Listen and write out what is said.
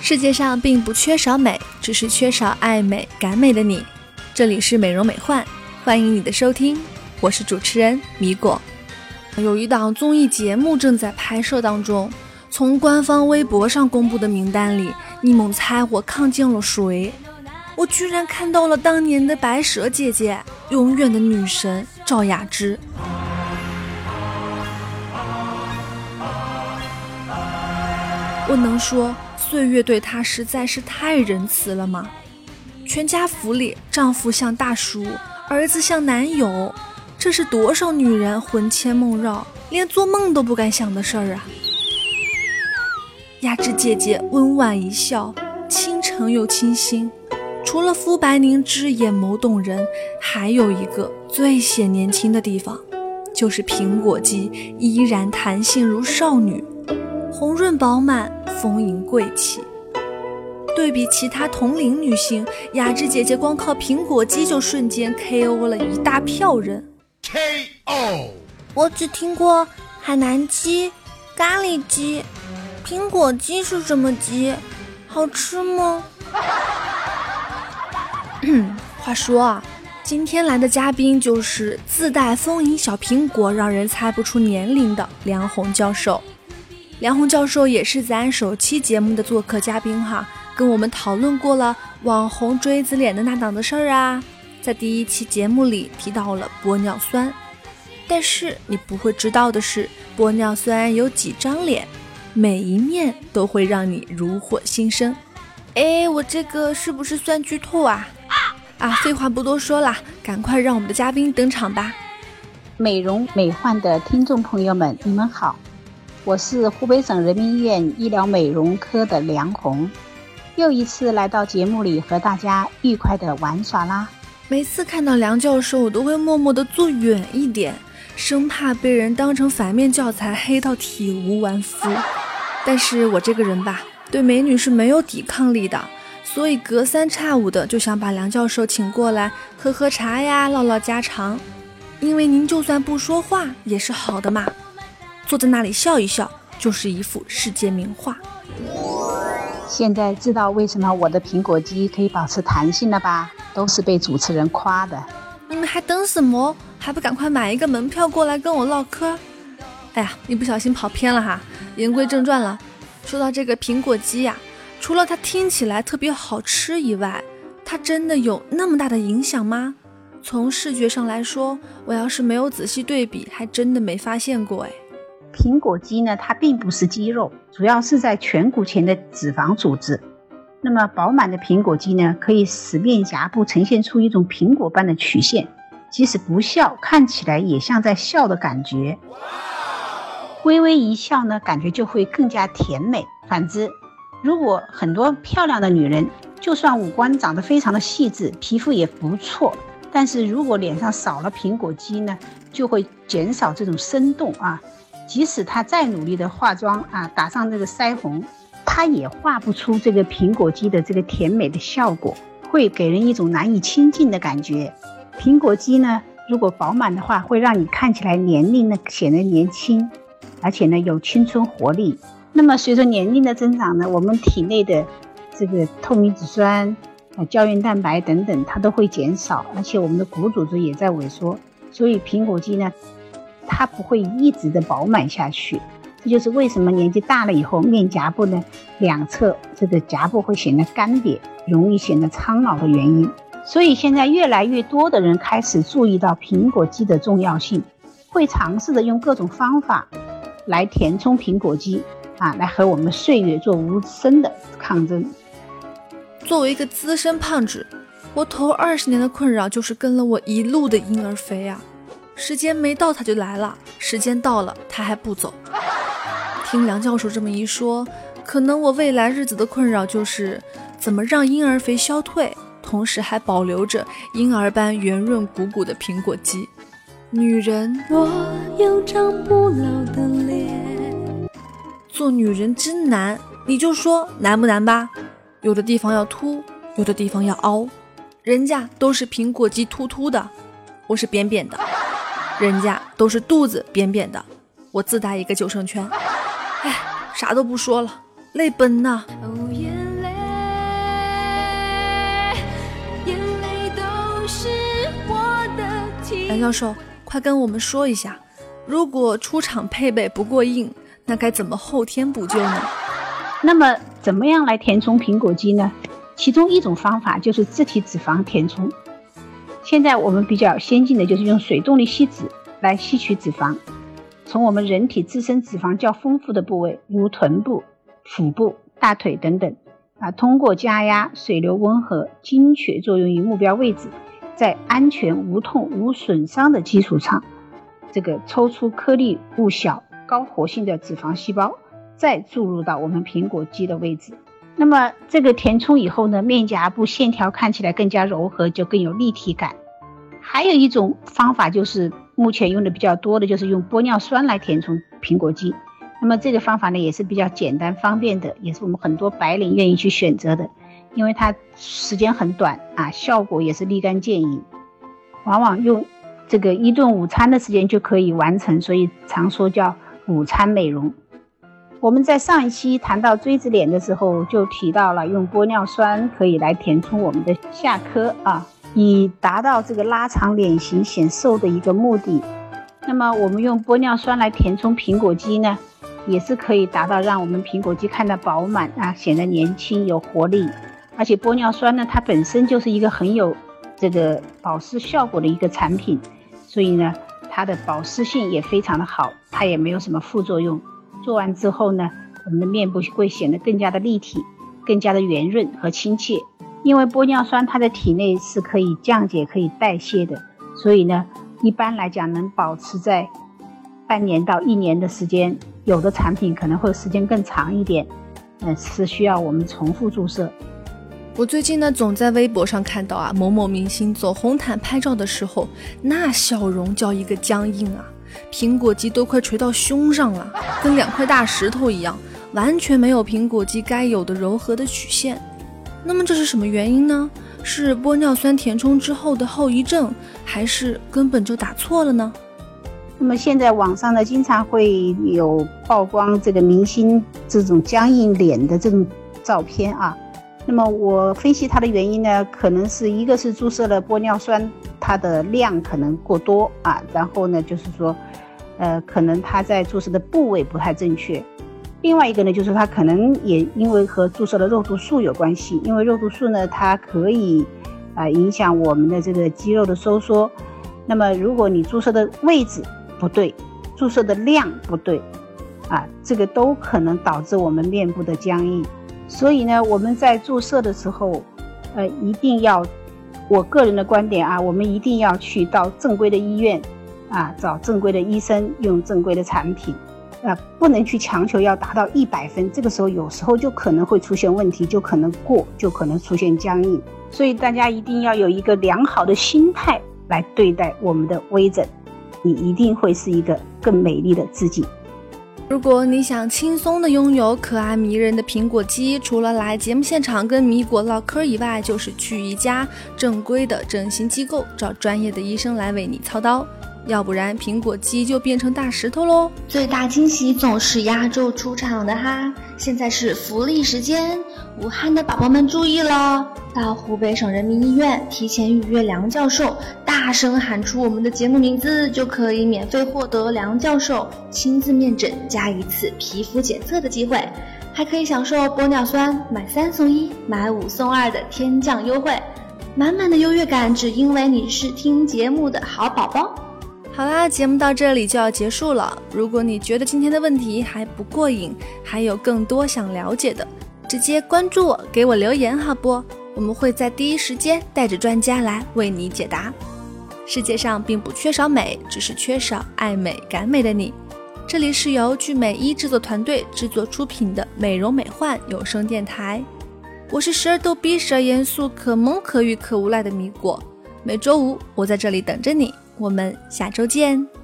世界上并不缺少美，只是缺少爱美感美的你。这里是美容美幻，欢迎你的收听，我是主持人米果。有一档综艺节目正在拍摄当中，从官方微博上公布的名单里，你们猜我看见了谁？我居然看到了当年的白蛇姐姐，永远的女神赵雅芝。我能说岁月对她实在是太仁慈了吗？全家福里，丈夫像大叔，儿子像男友，这是多少女人魂牵梦绕，连做梦都不敢想的事儿啊！雅芝姐姐温婉一笑，倾城又清新。除了肤白凝脂、眼眸动人，还有一个最显年轻的地方，就是苹果肌依然弹性如少女，红润饱满，丰盈贵气。对比其他同龄女性，雅芝姐姐光靠苹果肌就瞬间 KO 了一大票人。KO，我只听过海南鸡、咖喱鸡，苹果鸡是什么鸡？好吃吗？话说啊，今天来的嘉宾就是自带丰盈小苹果，让人猜不出年龄的梁红教授。梁红教授也是咱首期节目的做客嘉宾哈，跟我们讨论过了网红锥子脸的那档子事儿啊，在第一期节目里提到了玻尿酸。但是你不会知道的是，玻尿酸有几张脸，每一面都会让你如获新生。哎，我这个是不是算剧透啊？啊，废话不多说了，赶快让我们的嘉宾登场吧！美容美幻的听众朋友们，你们好，我是湖北省人民医院医疗美容科的梁红，又一次来到节目里和大家愉快的玩耍啦。每次看到梁教授，我都会默默的坐远一点，生怕被人当成反面教材黑到体无完肤。但是我这个人吧，对美女是没有抵抗力的。所以隔三差五的就想把梁教授请过来喝喝茶呀，唠唠家常。因为您就算不说话也是好的嘛，坐在那里笑一笑就是一幅世界名画。现在知道为什么我的苹果肌可以保持弹性了吧？都是被主持人夸的。你们还等什么？还不赶快买一个门票过来跟我唠嗑？哎呀，一不小心跑偏了哈。言归正传了，说到这个苹果肌呀。除了它听起来特别好吃以外，它真的有那么大的影响吗？从视觉上来说，我要是没有仔细对比，还真的没发现过。哎，苹果肌呢，它并不是肌肉，主要是在颧骨前的脂肪组织。那么饱满的苹果肌呢，可以使面颊部呈现出一种苹果般的曲线，即使不笑，看起来也像在笑的感觉。微微一笑呢，感觉就会更加甜美。反之，如果很多漂亮的女人，就算五官长得非常的细致，皮肤也不错，但是如果脸上少了苹果肌呢，就会减少这种生动啊。即使她再努力的化妆啊，打上这个腮红，她也画不出这个苹果肌的这个甜美的效果，会给人一种难以亲近的感觉。苹果肌呢，如果饱满的话，会让你看起来年龄呢显得年轻，而且呢有青春活力。那么随着年龄的增长呢，我们体内的这个透明质酸、啊胶原蛋白等等，它都会减少，而且我们的骨组织也在萎缩，所以苹果肌呢，它不会一直的饱满下去。这就是为什么年纪大了以后，面颊部呢两侧这个颊部会显得干瘪，容易显得苍老的原因。所以现在越来越多的人开始注意到苹果肌的重要性，会尝试着用各种方法来填充苹果肌。啊，来和我们岁月做无声的抗争。作为一个资深胖子，我头二十年的困扰就是跟了我一路的婴儿肥啊，时间没到他就来了，时间到了他还不走。听梁教授这么一说，可能我未来日子的困扰就是怎么让婴儿肥消退，同时还保留着婴儿般圆润鼓鼓的苹果肌。女人，我有张不老的脸。做女人真难，你就说难不难吧？有的地方要凸，有的地方要凹，人家都是苹果肌凸凸的，我是扁扁的；人家都是肚子扁扁的，我自带一个救生圈。哎，啥都不说了，泪奔呐！杨教授，快跟我们说一下，如果出厂配备不过硬，那该怎么后天补救呢？那么，怎么样来填充苹果肌呢？其中一种方法就是自体脂肪填充。现在我们比较先进的就是用水动力吸脂来吸取脂肪，从我们人体自身脂肪较丰富的部位，如臀部、腹部、大腿等等，啊，通过加压、水流温和、精确作用于目标位置。在安全、无痛、无损伤的基础上，这个抽出颗粒物小、高活性的脂肪细胞，再注入到我们苹果肌的位置。那么这个填充以后呢，面颊部线条看起来更加柔和，就更有立体感。还有一种方法就是目前用的比较多的，就是用玻尿酸来填充苹果肌。那么这个方法呢，也是比较简单方便的，也是我们很多白领愿意去选择的。因为它时间很短啊，效果也是立竿见影，往往用这个一顿午餐的时间就可以完成，所以常说叫午餐美容。我们在上一期谈到锥子脸的时候，就提到了用玻尿酸可以来填充我们的下颌啊，以达到这个拉长脸型显瘦的一个目的。那么我们用玻尿酸来填充苹果肌呢，也是可以达到让我们苹果肌看得饱满啊，显得年轻有活力。而且玻尿酸呢，它本身就是一个很有这个保湿效果的一个产品，所以呢，它的保湿性也非常的好，它也没有什么副作用。做完之后呢，我们的面部会显得更加的立体，更加的圆润和亲切。因为玻尿酸它的体内是可以降解、可以代谢的，所以呢，一般来讲能保持在半年到一年的时间，有的产品可能会时间更长一点，嗯，是需要我们重复注射。我最近呢，总在微博上看到啊，某某明星走红毯拍照的时候，那笑容叫一个僵硬啊，苹果肌都快垂到胸上了，跟两块大石头一样，完全没有苹果肌该有的柔和的曲线。那么这是什么原因呢？是玻尿酸填充之后的后遗症，还是根本就打错了呢？那么现在网上呢，经常会有曝光这个明星这种僵硬脸的这种照片啊。那么我分析它的原因呢，可能是一个是注射了玻尿酸，它的量可能过多啊，然后呢就是说，呃，可能它在注射的部位不太正确。另外一个呢，就是它可能也因为和注射的肉毒素有关系，因为肉毒素呢，它可以啊影响我们的这个肌肉的收缩。那么如果你注射的位置不对，注射的量不对，啊，这个都可能导致我们面部的僵硬。所以呢，我们在注射的时候，呃，一定要，我个人的观点啊，我们一定要去到正规的医院，啊，找正规的医生，用正规的产品，啊，不能去强求要达到一百分，这个时候有时候就可能会出现问题，就可能过，就可能出现僵硬。所以大家一定要有一个良好的心态来对待我们的微整，你一定会是一个更美丽的自己。如果你想轻松的拥有可爱迷人的苹果肌，除了来节目现场跟米果唠嗑以外，就是去一家正规的整形机构，找专业的医生来为你操刀。要不然苹果肌就变成大石头喽！最大惊喜总是压轴出场的哈！现在是福利时间，武汉的宝宝们注意了，到湖北省人民医院提前预约梁教授，大声喊出我们的节目名字，就可以免费获得梁教授亲自面诊加一次皮肤检测的机会，还可以享受玻尿酸买三送一、买五送二的天降优惠，满满的优越感，只因为你是听节目的好宝宝。好啦，节目到这里就要结束了。如果你觉得今天的问题还不过瘾，还有更多想了解的，直接关注我，给我留言好不？我们会在第一时间带着专家来为你解答。世界上并不缺少美，只是缺少爱美感美的你。这里是由聚美一制作团队制作出品的美容美幻有声电台，我是时而逗逼、时而严肃、可萌可欲可无赖的米果。每周五我在这里等着你。我们下周见。